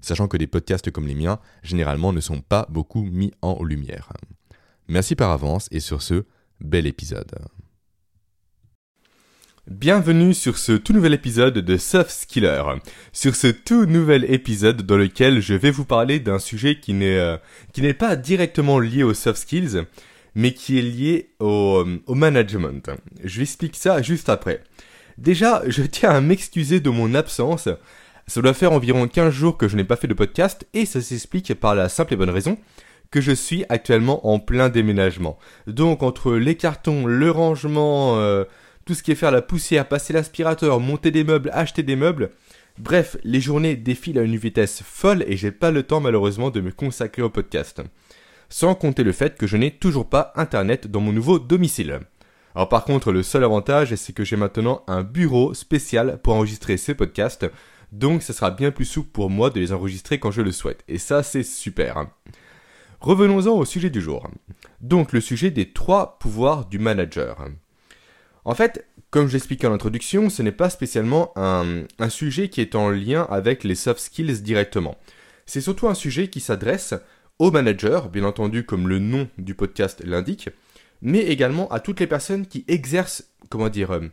Sachant que des podcasts comme les miens, généralement, ne sont pas beaucoup mis en lumière. Merci par avance et sur ce, bel épisode. Bienvenue sur ce tout nouvel épisode de Soft Skiller. Sur ce tout nouvel épisode dans lequel je vais vous parler d'un sujet qui n'est euh, pas directement lié aux soft skills, mais qui est lié au, euh, au management. Je vous explique ça juste après. Déjà, je tiens à m'excuser de mon absence. Ça doit faire environ 15 jours que je n'ai pas fait de podcast et ça s'explique par la simple et bonne raison que je suis actuellement en plein déménagement. Donc entre les cartons, le rangement, euh, tout ce qui est faire la poussière, passer l'aspirateur, monter des meubles, acheter des meubles, bref, les journées défilent à une vitesse folle et j'ai pas le temps malheureusement de me consacrer au podcast. Sans compter le fait que je n'ai toujours pas internet dans mon nouveau domicile. Alors par contre, le seul avantage, c'est que j'ai maintenant un bureau spécial pour enregistrer ces podcasts, donc ça sera bien plus souple pour moi de les enregistrer quand je le souhaite. Et ça, c'est super. Revenons-en au sujet du jour. Donc le sujet des trois pouvoirs du manager. En fait, comme je l'expliquais en introduction, ce n'est pas spécialement un, un, sujet qui est en lien avec les soft skills directement. C'est surtout un sujet qui s'adresse aux managers, bien entendu comme le nom du podcast l'indique, mais également à toutes les personnes qui exercent, comment dire, euh,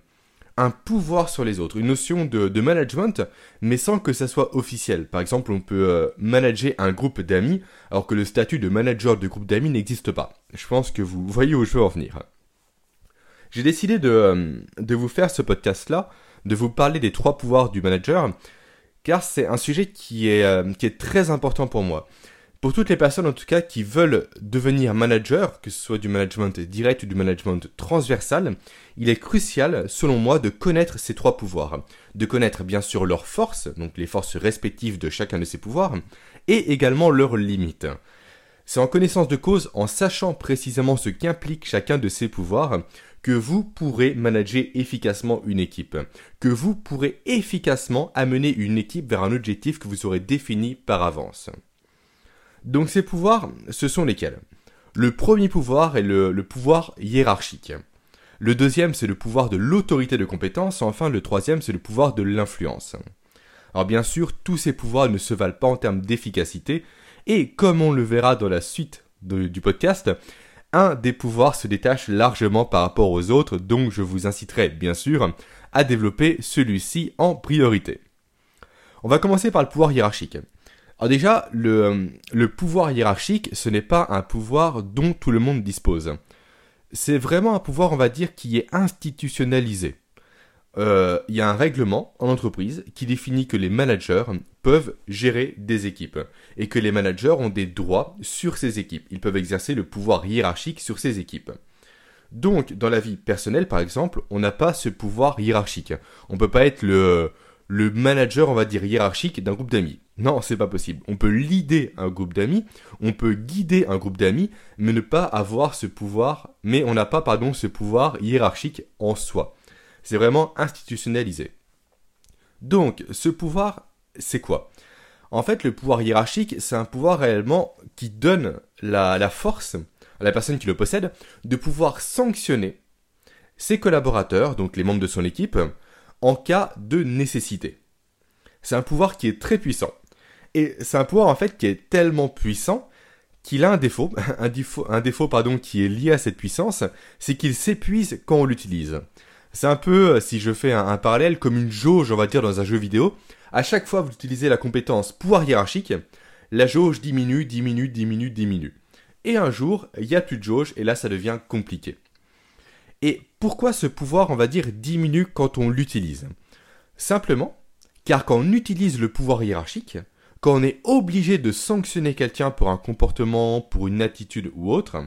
un pouvoir sur les autres, une notion de, management, mais sans que ça soit officiel. Par exemple, on peut euh, manager un groupe d'amis, alors que le statut de manager de groupe d'amis n'existe pas. Je pense que vous voyez où je veux en venir. J'ai décidé de, euh, de, vous faire ce podcast-là, de vous parler des trois pouvoirs du manager, car c'est un sujet qui est, euh, qui est très important pour moi. Pour toutes les personnes en tout cas qui veulent devenir manager, que ce soit du management direct ou du management transversal, il est crucial selon moi de connaître ces trois pouvoirs. De connaître bien sûr leurs forces, donc les forces respectives de chacun de ces pouvoirs, et également leurs limites. C'est en connaissance de cause, en sachant précisément ce qu'implique chacun de ces pouvoirs, que vous pourrez manager efficacement une équipe, que vous pourrez efficacement amener une équipe vers un objectif que vous aurez défini par avance. Donc ces pouvoirs, ce sont lesquels? Le premier pouvoir est le, pouvoir hiérarchique. Le deuxième, c'est le pouvoir de l'autorité de compétence. Enfin, le troisième, c'est le pouvoir de l'influence. Alors bien sûr, tous ces pouvoirs ne se valent pas en termes d'efficacité, et comme on le verra dans la suite du podcast, un des pouvoirs se détache largement par rapport aux autres, donc je vous inciterai bien sûr à développer celui-ci en priorité. On va commencer par le pouvoir hiérarchique. Alors déjà, le, le pouvoir hiérarchique, ce n'est pas un pouvoir dont tout le monde dispose. C'est vraiment un pouvoir, on va dire, qui est institutionnalisé. Euh, il y a un règlement en entreprise qui définit que les managers peuvent gérer des équipes et que les managers ont des droits sur ces équipes. Ils peuvent exercer le pouvoir hiérarchique sur ces équipes. Donc, dans la vie personnelle, par exemple, on n'a pas ce pouvoir hiérarchique. On ne peut pas être le, le manager, on va dire, hiérarchique d'un groupe d'amis. Non, c'est pas possible. On peut leader un groupe d'amis, on peut guider un groupe d'amis, mais ne pas avoir ce pouvoir, mais on n'a pas, pardon, ce pouvoir hiérarchique en soi. C'est vraiment institutionnalisé. Donc, ce pouvoir, c'est quoi? En fait, le pouvoir hiérarchique, c'est un pouvoir réellement qui donne la, la force à la personne qui le possède de pouvoir sanctionner ses collaborateurs, donc les membres de son équipe, en cas de nécessité. C'est un pouvoir qui est très puissant. Et c'est un pouvoir en fait qui est tellement puissant qu'il a un défaut, un défaut, pardon, qui est lié à cette puissance, c'est qu'il s'épuise quand on l'utilise. C'est un peu, euh, si je fais un, un, parallèle, comme une jauge, on va dire, dans un jeu vidéo. À chaque fois que vous utilisez la compétence pouvoir hiérarchique, la jauge diminue, diminue, diminue, diminue. Et un jour, il n'y a plus de jauge, et là, ça devient compliqué. Pourquoi ce pouvoir, on va dire, diminue quand on l'utilise? Simplement, car quand on utilise le pouvoir hiérarchique, quand on est obligé de sanctionner quelqu'un pour un comportement, pour une attitude ou autre,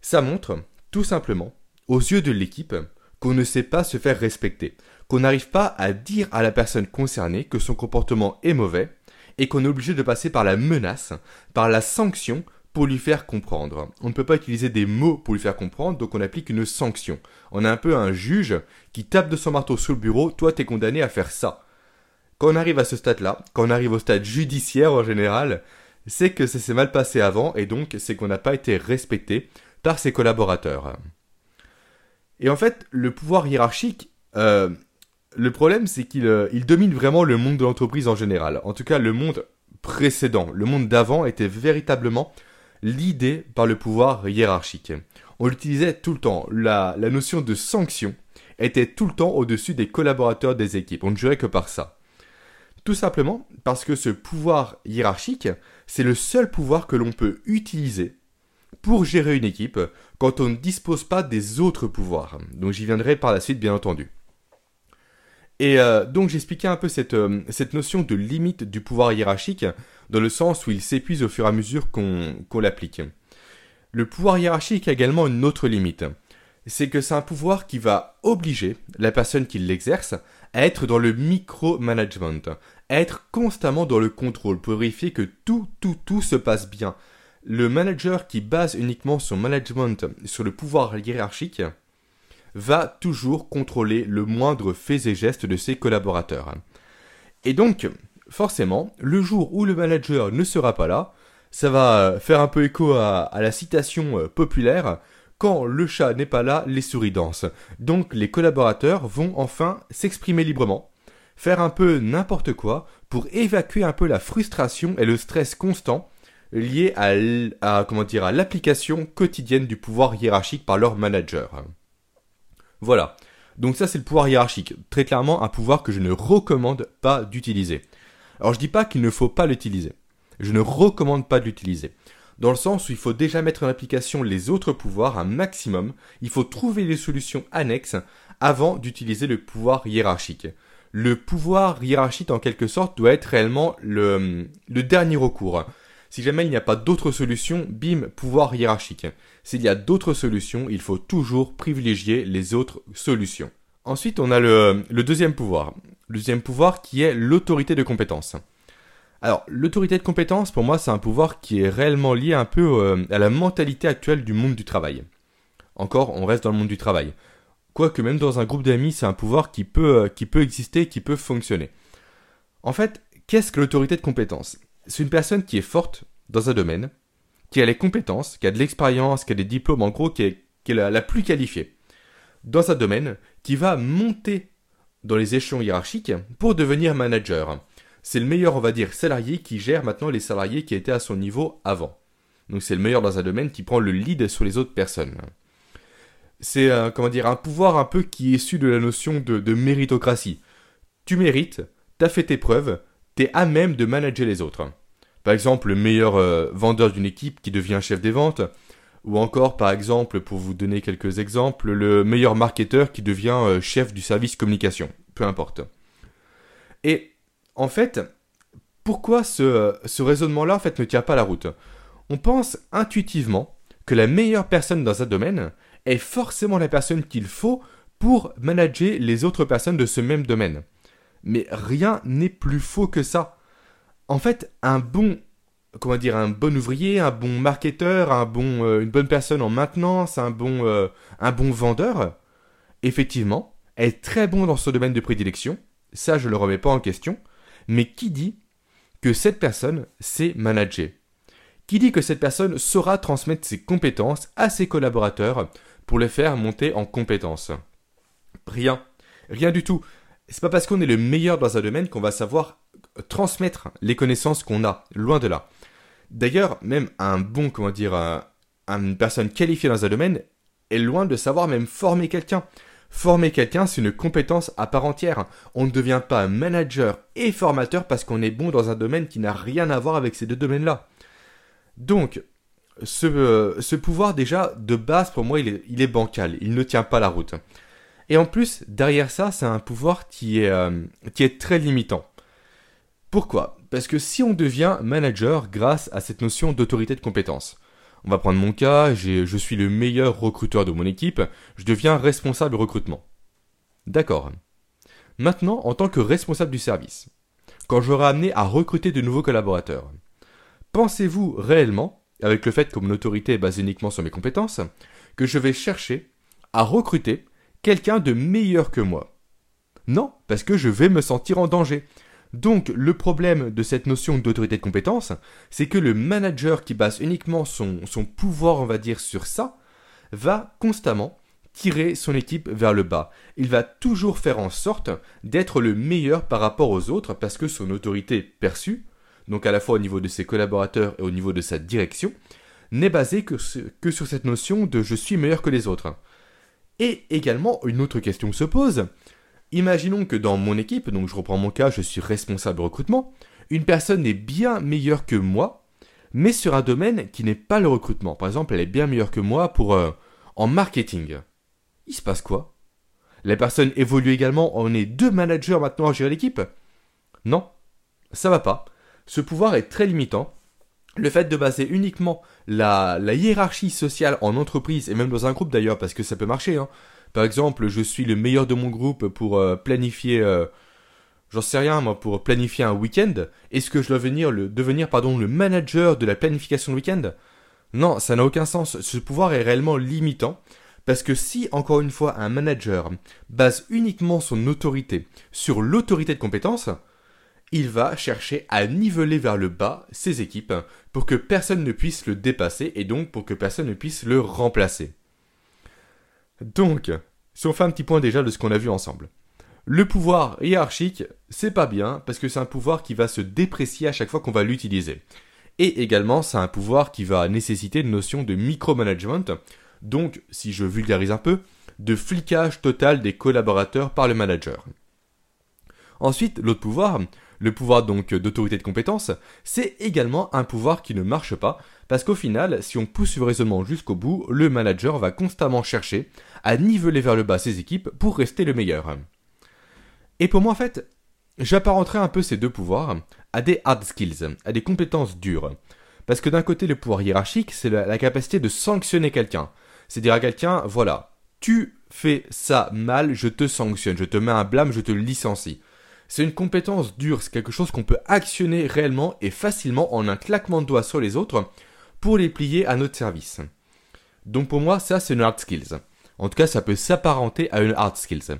ça montre, tout simplement, aux yeux de l'équipe, qu'on ne sait pas se faire respecter, qu'on n'arrive pas à dire à la personne concernée que son comportement est mauvais, et qu'on est obligé de passer par la menace, par la sanction pour lui faire comprendre. On ne peut pas utiliser des mots pour lui faire comprendre, donc on applique une sanction. On a un peu un juge qui tape de son marteau sur le bureau, toi t'es condamné à faire ça. Quand on arrive à ce stade-là, quand on arrive au stade judiciaire en général, c'est que ça s'est mal passé avant et donc c'est qu'on n'a pas été respecté par ses collaborateurs. Et en fait, le pouvoir hiérarchique, euh, le problème c'est qu'il euh, domine vraiment le monde de l'entreprise en général. En tout cas, le monde précédent, le monde d'avant était véritablement l'idée par le pouvoir hiérarchique. On l'utilisait tout le temps. La, notion de sanction était tout le temps au-dessus des collaborateurs des équipes. On ne jurait que par ça. Tout simplement parce que ce pouvoir hiérarchique, c'est le seul pouvoir que l'on peut utiliser pour gérer une équipe quand on ne dispose pas des autres pouvoirs. Donc j'y viendrai par la suite bien entendu. Et euh, donc j'expliquais un peu euh, cette notion de limite du pouvoir hiérarchique dans le sens où il s'épuise au fur et à mesure qu'on l'applique. Le pouvoir hiérarchique a également une autre limite. C'est que c'est un pouvoir qui va obliger la personne qui l'exerce à être dans le micro-management, à être constamment dans le contrôle pour vérifier que tout, tout, tout se passe bien. Le manager qui base uniquement son management sur le pouvoir hiérarchique va toujours contrôler le moindre fait et geste de ses collaborateurs. Et donc, forcément, le jour où le manager ne sera pas là, ça va faire un peu écho à, la citation euh, populaire quand le chat n'est pas là, les souris dansent. Donc les collaborateurs vont enfin s'exprimer librement, faire un peu n'importe quoi pour évacuer un peu la frustration et le stress constant liés à l'application quotidienne du pouvoir hiérarchique par leur manager. Voilà. Donc ça c'est le pouvoir hiérarchique, très clairement un pouvoir que je ne recommande pas d'utiliser. Alors je dis pas qu'il ne faut pas l'utiliser. Je ne recommande pas de l'utiliser. Dans le sens où il faut déjà mettre en application les autres pouvoirs un maximum, il faut trouver des solutions annexes avant d'utiliser le pouvoir hiérarchique. Le pouvoir hiérarchique en quelque sorte doit être réellement le, dernier recours. Si jamais il n'y a pas d'autre solution, bim, pouvoir hiérarchique. S'il y a d'autres solutions, il faut toujours privilégier les autres solutions. Ensuite, on a le, deuxième pouvoir. Deuxième pouvoir qui est l'autorité de compétence. Alors, l'autorité de compétence, pour moi, c'est un pouvoir qui est réellement lié un peu euh, à la mentalité actuelle du monde du travail. Encore, on reste dans le monde du travail. Quoique même dans un groupe d'amis, c'est un pouvoir qui peut, euh, qui peut exister, qui peut fonctionner. En fait, qu'est-ce que l'autorité de compétence? C'est une personne qui est forte dans un domaine, qui a les compétences, qui a de l'expérience, qui a des diplômes, en gros, qui est, la plus qualifiée dans un domaine, qui va monter dans les échelons hiérarchiques pour devenir manager. C'est le meilleur, on va dire, salarié qui gère maintenant les salariés qui étaient à son niveau avant. Donc c'est le meilleur dans un domaine qui prend le lead sur les autres personnes. C'est euh, dire un pouvoir un peu qui est issu de la notion de, méritocratie. Tu mérites, t'as fait tes preuves, t'es à même de manager les autres. Par exemple, le meilleur euh, vendeur d'une équipe qui devient chef des ventes, ou encore, par exemple, pour vous donner quelques exemples, le meilleur marketeur qui devient euh, chef du service communication. Peu importe. Et en fait, pourquoi ce, ce raisonnement-là en fait, ne tient pas la route? On pense intuitivement que la meilleure personne dans un domaine est forcément la personne qu'il faut pour manager les autres personnes de ce même domaine. Mais rien n'est plus faux que ça. En fait, un bon comment dire, un bon ouvrier, un bon marketeur, euh, une bonne personne en maintenance, un bon, euh, vendeur, effectivement, est très bon dans ce domaine de prédilection. Ça, je le remets pas en question. Mais qui dit que cette personne sait manager? Qui dit que cette personne saura transmettre ses compétences à ses collaborateurs pour les faire monter en compétences? Rien. Rien du tout. C'est pas parce qu'on est le meilleur dans un domaine qu'on va savoir transmettre les connaissances qu'on a. Loin de là. D'ailleurs, même un bon, comment dire, une personne qualifiée dans un domaine est loin de savoir même former quelqu'un. Former quelqu'un, c'est une compétence à part entière. On ne devient pas manager et formateur parce qu'on est bon dans un domaine qui n'a rien à voir avec ces deux domaines-là. Donc, ce, ce, pouvoir déjà, de base, pour moi, il est, bancal. Il ne tient pas la route. Et en plus, derrière ça, c'est un pouvoir qui est, euh, qui est très limitant. Pourquoi? Parce que si on devient manager grâce à cette notion d'autorité de compétence, on va prendre mon cas, je suis le meilleur recruteur de mon équipe, je deviens responsable recrutement. D'accord. Maintenant, en tant que responsable du service, quand j'aurai amené à recruter de nouveaux collaborateurs. Pensez-vous réellement, avec le fait que mon autorité est basée uniquement sur mes compétences, que je vais chercher à recruter quelqu'un de meilleur que moi? Non, parce que je vais me sentir en danger. Donc le problème de cette notion d'autorité de compétence, c'est que le manager qui base uniquement son, pouvoir, on va dire, sur ça, va constamment tirer son équipe vers le bas. Il va toujours faire en sorte d'être le meilleur par rapport aux autres parce que son autorité perçue, donc à la fois au niveau de ses collaborateurs et au niveau de sa direction, n'est basée que sur cette notion de je suis meilleur que les autres. Et également, une autre question se pose. Imaginons que dans mon équipe, donc je reprends mon cas, je suis responsable recrutement, une personne est bien meilleure que moi, mais sur un domaine qui n'est pas le recrutement. Par exemple, elle est bien meilleure que moi pour euh, en marketing il se passe quoi? La personne évolue également, on est deux managers maintenant à gérer l'équipe? Non, ça va pas. Ce pouvoir est très limitant. Le fait de baser uniquement la, hiérarchie sociale en entreprise, et même dans un groupe d'ailleurs, parce que ça peut marcher. Hein. Par exemple, je suis le meilleur de mon groupe pour euh, planifier, euh, j'en sais rien moi, pour planifier un week-end. Est-ce que je dois venir le, devenir pardon, le manager de la planification de week-end? Non, ça n'a aucun sens. Ce pouvoir est réellement limitant. Parce que si, encore une fois, un manager base uniquement son autorité sur l'autorité de compétence, il va chercher à niveler vers le bas ses équipes pour que personne ne puisse le dépasser et donc pour que personne ne puisse le remplacer. Donc, si on fait un petit point déjà de ce qu'on a vu ensemble. Le pouvoir hiérarchique, c'est pas bien parce que c'est un pouvoir qui va se déprécier à chaque fois qu'on va l'utiliser. Et également, c'est un pouvoir qui va nécessiter une notion de micromanagement donc, si je vulgarise un peu, de flicage total des collaborateurs par le manager. Ensuite, l'autre pouvoir, le pouvoir donc d'autorité de compétence, c'est également un pouvoir qui ne marche pas, parce qu'au final, si on pousse le raisonnement jusqu'au bout, le manager va constamment chercher à niveler vers le bas ses équipes pour rester le meilleur. Et pour moi, en fait, j'apparenterai un peu ces deux pouvoirs à des hard skills, à des compétences dures. Parce que d'un côté, le pouvoir hiérarchique, c'est la, capacité de sanctionner quelqu'un, c'est dire à quelqu'un, voilà, tu fais ça mal, je te sanctionne, je te mets un blâme, je te licencie. C'est une compétence dure, c'est quelque chose qu'on peut actionner réellement et facilement en un claquement de doigts sur les autres pour les plier à notre service. Donc pour moi, ça c'est une hard skills. En tout cas, ça peut s'apparenter à une hard skills.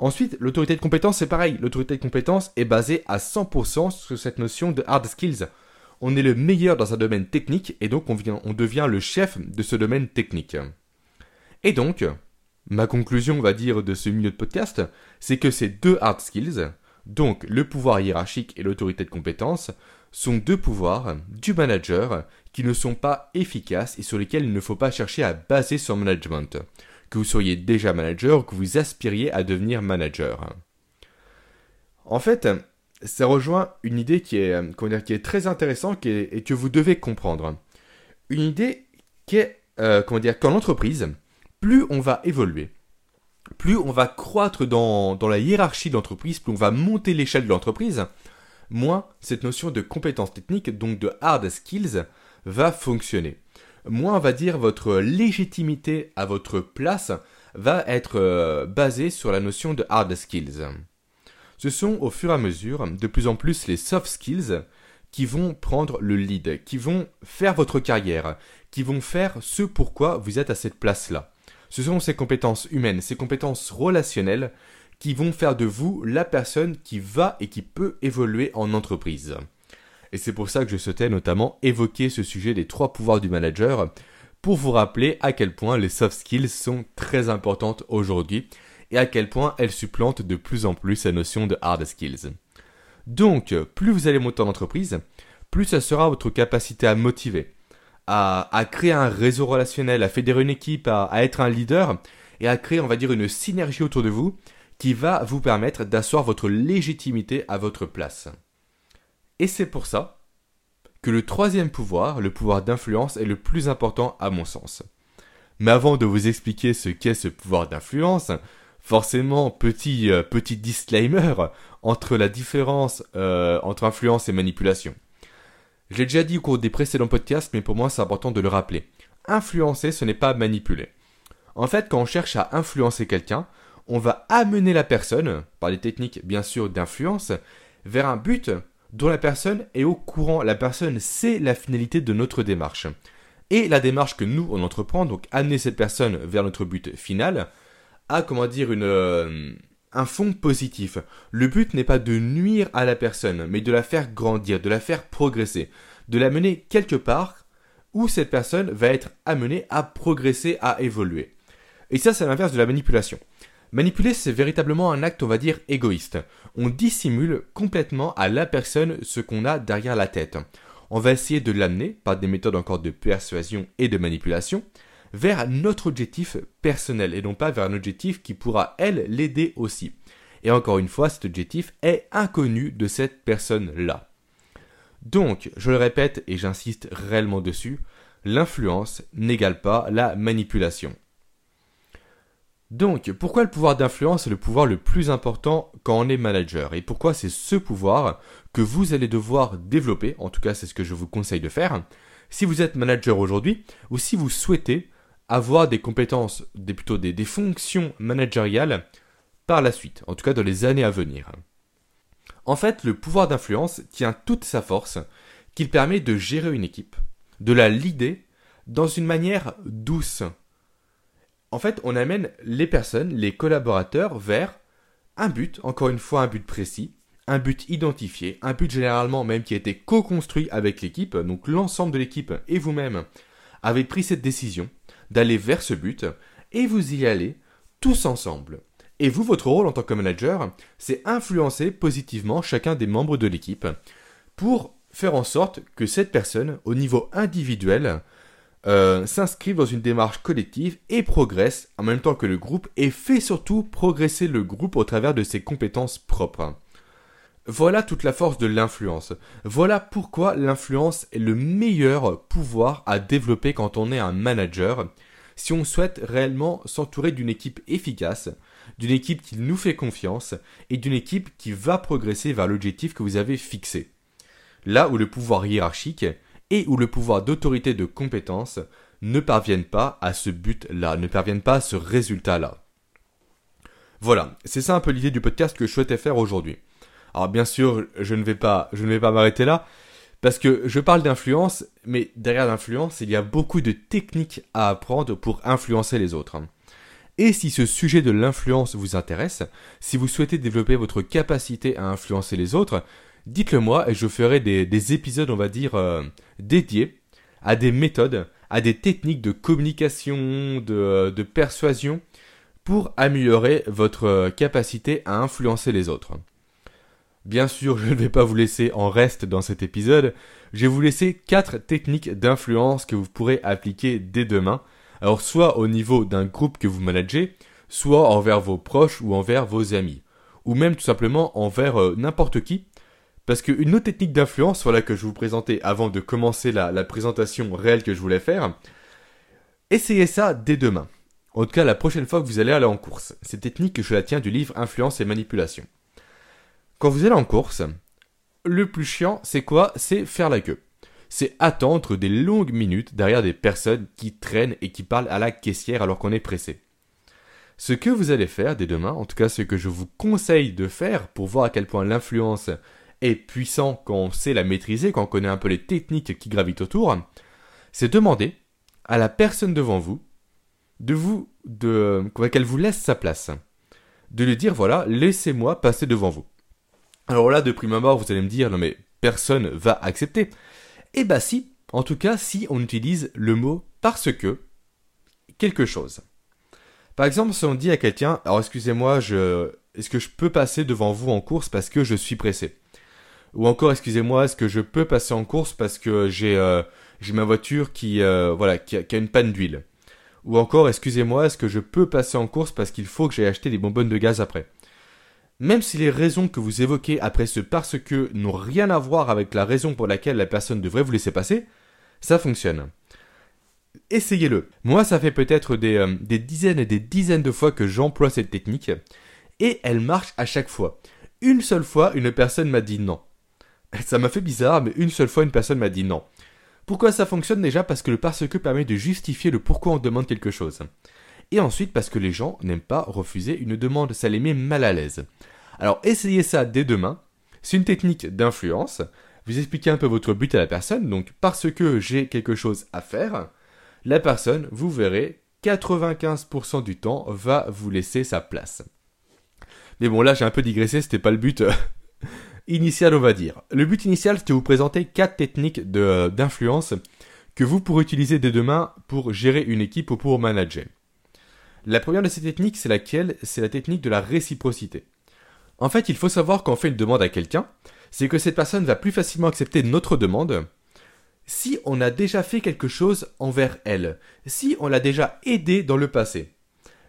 Ensuite, l'autorité de compétence, c'est pareil. L'autorité de compétence est basée à 100% sur cette notion de hard skills on est le meilleur dans un domaine technique et donc on, devient le chef de ce domaine technique. Et donc, ma conclusion, on va dire, de ce milieu de podcast, c'est que ces deux hard skills, donc le pouvoir hiérarchique et l'autorité de compétence, sont deux pouvoirs du manager qui ne sont pas efficaces et sur lesquels il ne faut pas chercher à baser son management, que vous soyez déjà manager ou que vous aspiriez à devenir manager. En fait, ça rejoint une idée qui est, euh, très intéressante et que vous devez comprendre. Une idée qui est, euh, comment dire, qu'en entreprise, plus on va évoluer, plus on va croître dans, la hiérarchie de l'entreprise, plus on va monter l'échelle de l'entreprise, moins cette notion de compétences techniques, donc de hard skills, va fonctionner. Moins, on va dire, votre légitimité à votre place va être euh, basée sur la notion de hard skills ce sont au fur et à mesure de plus en plus les soft skills qui vont prendre le lead, qui vont faire votre carrière, qui vont faire ce pourquoi vous êtes à cette place-là. Ce sont ces compétences humaines, ces compétences relationnelles qui vont faire de vous la personne qui va et qui peut évoluer en entreprise. Et c'est pour ça que je souhaitais notamment évoquer ce sujet des trois pouvoirs du manager pour vous rappeler à quel point les soft skills sont très importantes aujourd'hui et à quel point elle supplante de plus en plus la notion de hard skills. Donc, plus vous allez monter en entreprise, plus ça sera votre capacité à motiver, à, créer un réseau relationnel, à fédérer une équipe, à, être un leader, et à créer, on va dire, une synergie autour de vous qui va vous permettre d'asseoir votre légitimité à votre place. Et c'est pour ça que le troisième pouvoir, le pouvoir d'influence, est le plus important à mon sens. Mais avant de vous expliquer ce qu'est ce pouvoir d'influence, forcément, petit, euh, disclaimer entre la différence euh, entre influence et manipulation. Je l'ai déjà dit au cours des précédents podcasts, mais pour moi c'est important de le rappeler. Influencer, ce n'est pas manipuler. En fait, quand on cherche à influencer quelqu'un, on va amener la personne, par des techniques bien sûr d'influence, vers un but dont la personne est au courant, la personne sait la finalité de notre démarche. Et la démarche que nous, on entreprend, donc amener cette personne vers notre but final, a, comment dire, une, euh, un fond positif. Le but n'est pas de nuire à la personne, mais de la faire grandir, de la faire progresser, de la mener quelque part où cette personne va être amenée à progresser, à évoluer. Et ça, c'est l'inverse de la manipulation. Manipuler, c'est véritablement un acte, on va dire, égoïste. On dissimule complètement à la personne ce qu'on a derrière la tête. On va essayer de l'amener, par des méthodes encore de persuasion et de manipulation, vers notre objectif personnel et non pas vers un objectif qui pourra, elle, l'aider aussi. Et encore une fois, cet objectif est inconnu de cette personne-là. Donc, je le répète et j'insiste réellement dessus, l'influence n'égale pas la manipulation. Donc, pourquoi le pouvoir d'influence est le pouvoir le plus important quand on est manager? Et pourquoi c'est ce pouvoir que vous allez devoir développer, en tout cas c'est ce que je vous conseille de faire, si vous êtes manager aujourd'hui, ou si vous souhaitez avoir des compétences, des, plutôt des, des fonctions managériales par la suite, en tout cas dans les années à venir. En fait, le pouvoir d'influence tient toute sa force qu'il permet de gérer une équipe, de la leader dans une manière douce, en fait, on amène les personnes, les collaborateurs vers un but, encore une fois un but précis, un but identifié, un but généralement même qui a été co-construit avec l'équipe, donc l'ensemble de l'équipe et vous-même avez pris cette décision d'aller vers ce but et vous y allez tous ensemble. Et vous, votre rôle en tant que manager, c'est influencer positivement chacun des membres de l'équipe pour faire en sorte que cette personne, au niveau individuel, euh, s'inscrivent dans une démarche collective et progressent en même temps que le groupe et fait surtout progresser le groupe au travers de ses compétences propres. Voilà toute la force de l'influence. Voilà pourquoi l'influence est le meilleur pouvoir à développer quand on est un manager, si on souhaite réellement s'entourer d'une équipe efficace, d'une équipe qui nous fait confiance et d'une équipe qui va progresser vers l'objectif que vous avez fixé. Là où le pouvoir hiérarchique et où le pouvoir d'autorité de compétence ne parviennent pas à ce but-là, ne parviennent pas à ce résultat-là. Voilà, c'est ça un peu l'idée du podcast que je souhaitais faire aujourd'hui. Alors bien sûr, je ne vais pas, je ne vais pas m'arrêter là, parce que je parle d'influence, mais derrière l'influence, il y a beaucoup de techniques à apprendre pour influencer les autres. Et si ce sujet de l'influence vous intéresse, si vous souhaitez développer votre capacité à influencer les autres, dites-le moi et je ferai des, épisodes, on va dire, euh, dédiés à des méthodes, à des techniques de communication, de, euh, persuasion, pour améliorer votre euh, capacité à influencer les autres. Bien sûr, je ne vais pas vous laisser en reste dans cet épisode, je vais vous laisser quatre techniques d'influence que vous pourrez appliquer dès demain, alors soit au niveau d'un groupe que vous managez, soit envers vos proches ou envers vos amis, ou même tout simplement envers n'importe qui parce qu'une autre technique d'influence, voilà que je vous présentais avant de commencer la, présentation réelle que je voulais faire, essayez ça dès demain. En tout cas, la prochaine fois que vous allez aller en course. Cette technique, je la tiens du livre Influence et Manipulation. Quand vous allez en course, le plus chiant, c'est quoi? C'est faire la queue. C'est attendre des longues minutes derrière des personnes qui traînent et qui parlent à la caissière alors qu'on est pressé. Ce que vous allez faire dès demain, en tout cas ce que je vous conseille de faire pour voir à quel point l'influence est puissant quand on sait la maîtriser, quand on connaît un peu les techniques qui gravitent autour, c'est demander à la personne devant vous de vous, de, qu'elle vous laisse sa place. De lui dire, voilà, laissez-moi passer devant vous. Alors là, de prime abord, vous allez me dire, non mais personne va accepter. Eh bah si, en tout cas, si on utilise le mot parce que quelque chose. Par exemple, si on dit à quelqu'un, alors excusez-moi, je, est-ce que je peux passer devant vous en course parce que je suis pressé? Ou encore, excusez-moi, est-ce que je peux passer en course parce que j'ai euh, j'ai ma voiture qui euh, voilà qui a, une panne d'huile? Ou encore, excusez-moi, est-ce que je peux passer en course parce qu'il faut que j'aille acheter des bonbonnes de gaz après? Même si les raisons que vous évoquez après ce parce que n'ont rien à voir avec la raison pour laquelle la personne devrait vous laisser passer, ça fonctionne. Essayez-le. Moi, ça fait peut-être des, euh, des dizaines et des dizaines de fois que j'emploie cette technique, et elle marche à chaque fois. Une seule fois, une personne m'a dit non. Ça m'a fait bizarre, mais une seule fois une personne m'a dit non. Pourquoi ça fonctionne déjà? Parce que le parce que permet de justifier le pourquoi on demande quelque chose. Et ensuite parce que les gens n'aiment pas refuser une demande, ça les met mal à l'aise. Alors essayez ça dès demain, C'est une technique d'influence. Vous expliquez un peu votre but à la personne, donc parce que j'ai quelque chose à faire, la personne, vous verrez, 95% du temps va vous laisser sa place. Mais bon, là j'ai un peu digressé, c'était pas le but euh, initial, on va dire. Le but initial, c'était de vous présenter quatre techniques euh, d'influence que vous pourrez utiliser dès demain pour gérer une équipe ou pour manager. La première de ces techniques, c'est laquelle? C'est la technique de la réciprocité. En fait, il faut savoir quand on fait une demande à quelqu'un, c'est que cette personne va plus facilement accepter notre demande si on a déjà fait quelque chose envers elle, si on l'a déjà aidé dans le passé.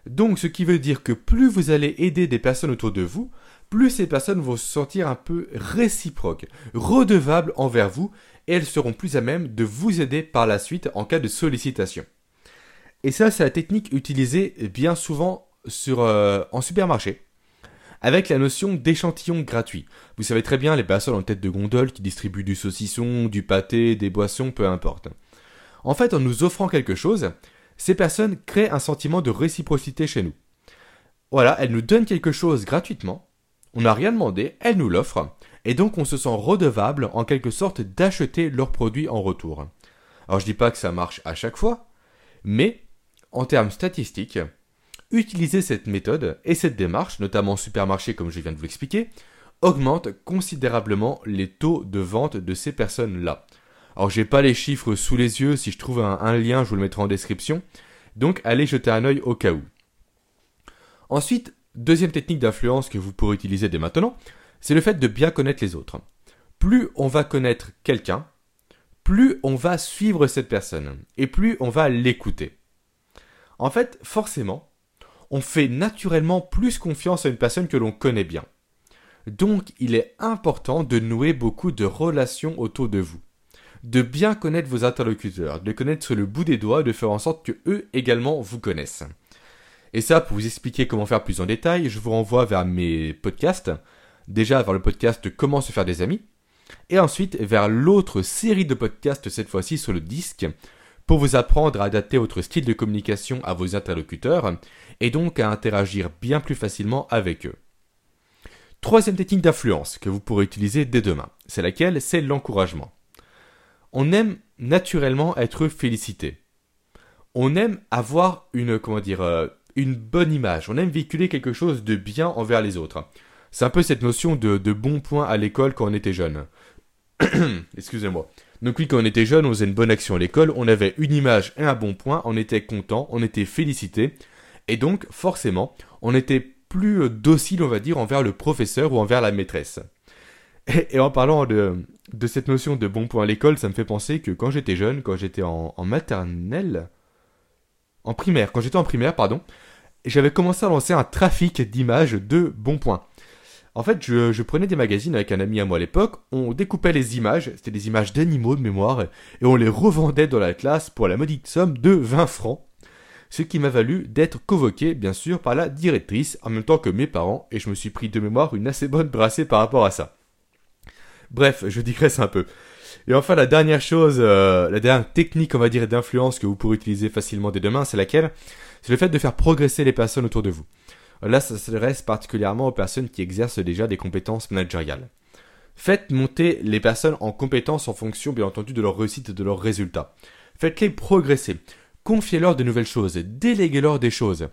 Donc ce qui veut dire que plus vous allez aider des personnes autour de vous, plus ces personnes vont se sentir un peu réciproques, redevables envers vous, et elles seront plus à même de vous aider par la suite en cas de sollicitation. Et ça, c'est la technique utilisée bien souvent euh, en supermarché, avec la notion d'échantillon gratuit. Vous savez très bien les personnes en tête de gondole qui distribuent du saucisson, du pâté, des boissons, peu importe. En fait, en nous offrant quelque chose, ces personnes créent un sentiment de réciprocité chez nous. Voilà, elles nous donnent quelque chose gratuitement, on n'a rien demandé, elles nous l'offrent, et donc on se sent redevable en quelque sorte d'acheter leurs produits en retour. Alors je dis pas que ça marche à chaque fois, mais en termes statistiques, utiliser cette méthode et cette démarche, notamment en supermarché comme je viens de vous l'expliquer, augmente considérablement les taux de vente de ces personnes-là. Alors j'ai pas les chiffres sous les yeux, si je trouve un, lien, je vous le mettrai en description. Donc allez jeter un œil au cas où. Ensuite, deuxième technique d'influence que vous pourrez utiliser dès maintenant, c'est le fait de bien connaître les autres. Plus on va connaître quelqu'un, plus on va suivre cette personne et plus on va l'écouter. En fait, forcément, on fait naturellement plus confiance à une personne que l'on connaît bien. Donc, il est important de nouer beaucoup de relations autour de vous de bien connaître vos interlocuteurs, de connaître sur le bout des doigts, de faire en sorte que eux également vous connaissent. Et ça, pour vous expliquer comment faire plus en détail, je vous renvoie vers mes podcasts. Déjà vers le podcast Comment se faire des amis. Et ensuite vers l'autre série de podcasts, cette fois-ci sur le disque, pour vous apprendre à adapter votre style de communication à vos interlocuteurs, et donc à interagir bien plus facilement avec eux. Troisième technique d'influence que vous pourrez utiliser dès demain, c'est laquelle? C'est l'encouragement on aime naturellement être félicité. On aime avoir euh, une bonne image. On aime véhiculer quelque chose de bien envers les autres. C'est un peu cette notion de bon point à l'école quand on était jeune. Excusez-moi. Donc oui, quand on était jeune, on faisait une bonne action à l'école, on avait une image et un bon point, on était content, on était félicité, et donc forcément, on était plus docile, on va dire, envers le professeur ou envers la maîtresse. Et, en parlant de, cette notion de bon point à l'école, ça me fait penser que quand j'étais jeune, quand j'étais en, maternelle, en primaire, quand j'étais en primaire, pardon, j'avais commencé à lancer un trafic d'images de bons points. En fait, je, prenais des magazines avec un ami à moi à l'époque, on découpait les images, c'était des images d'animaux de mémoire, et on les revendait dans la classe pour la modique somme de 20 francs. Ce qui m'a valu d'être convoqué, bien sûr, par la directrice, en même temps que mes parents, et je me suis pris de mémoire une assez bonne brassée par rapport à ça. Bref, je digresse un peu. Et enfin, la dernière chose, euh, la dernière technique, on va dire, d'influence que vous pourrez utiliser facilement dès demain, c'est laquelle? C'est le fait de faire progresser les personnes autour de vous. Là, ça s'adresse particulièrement aux personnes qui exercent déjà des compétences managériales. Faites monter les personnes en compétences en fonction, bien entendu, de leur réussite et de leurs résultats. Faites-les progresser. Confiez-leur de nouvelles choses. Déléguez-leur des choses.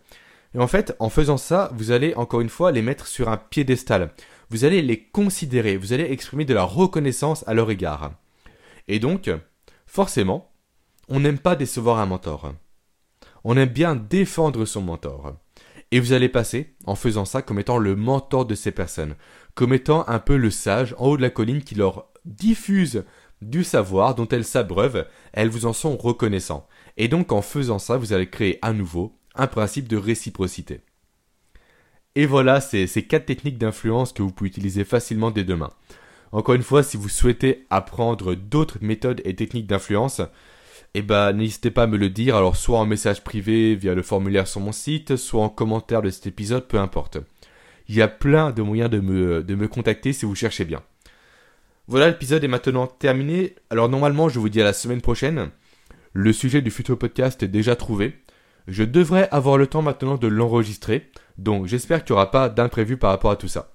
Et en fait, en faisant ça, vous allez encore une fois les mettre sur un piédestal vous allez les considérer, vous allez exprimer de la reconnaissance à leur égard. Et donc, forcément, on n'aime pas décevoir un mentor. On aime bien défendre son mentor. Et vous allez passer, en faisant ça, comme étant le mentor de ces personnes, comme étant un peu le sage en haut de la colline qui leur diffuse du savoir dont elles s'abreuvent, elles vous en sont reconnaissants. Et donc en faisant ça, vous allez créer à nouveau un principe de réciprocité. Et voilà, c'est ces quatre techniques d'influence que vous pouvez utiliser facilement dès demain. Encore une fois, si vous souhaitez apprendre d'autres méthodes et techniques d'influence, eh ben, n'hésitez pas à me le dire, alors soit en message privé via le formulaire sur mon site, soit en commentaire de cet épisode, peu importe. Il y a plein de moyens de me, de me contacter si vous cherchez bien. Voilà, l'épisode est maintenant terminé. Alors normalement, je vous dis à la semaine prochaine. Le sujet du futur podcast est déjà trouvé. Je devrais avoir le temps maintenant de l'enregistrer. Donc j'espère qu'il n'y aura pas d'imprévu par rapport à tout ça.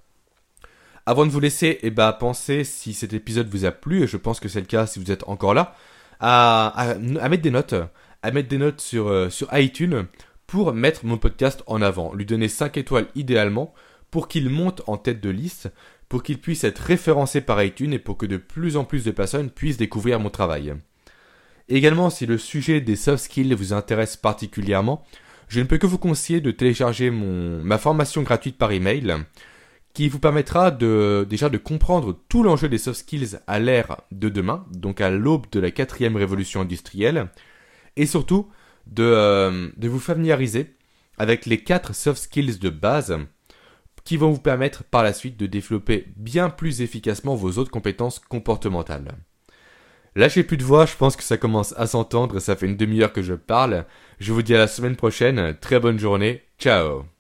Avant de vous laisser, eh ben, pensez si cet épisode vous a plu, et je pense que c'est le cas si vous êtes encore là, à, à, mettre des notes, à mettre des notes sur, euh, sur iTunes pour mettre mon podcast en avant, lui donner 5 étoiles idéalement pour qu'il monte en tête de liste, pour qu'il puisse être référencé par iTunes et pour que de plus en plus de personnes puissent découvrir mon travail. Également, si le sujet des soft skills vous intéresse particulièrement, je ne peux que vous conseiller de télécharger mon, ma formation gratuite par email qui vous permettra de, déjà de comprendre tout l'enjeu des soft skills à l'ère de demain, donc à l'aube de la quatrième révolution industrielle, et surtout de, euh, de vous familiariser avec les quatre soft skills de base qui vont vous permettre par la suite de développer bien plus efficacement vos autres compétences comportementales. Lâchez plus de voix, je pense que ça commence à s'entendre, ça fait une demi-heure que je parle. Je vous dis à la semaine prochaine, très bonne journée, ciao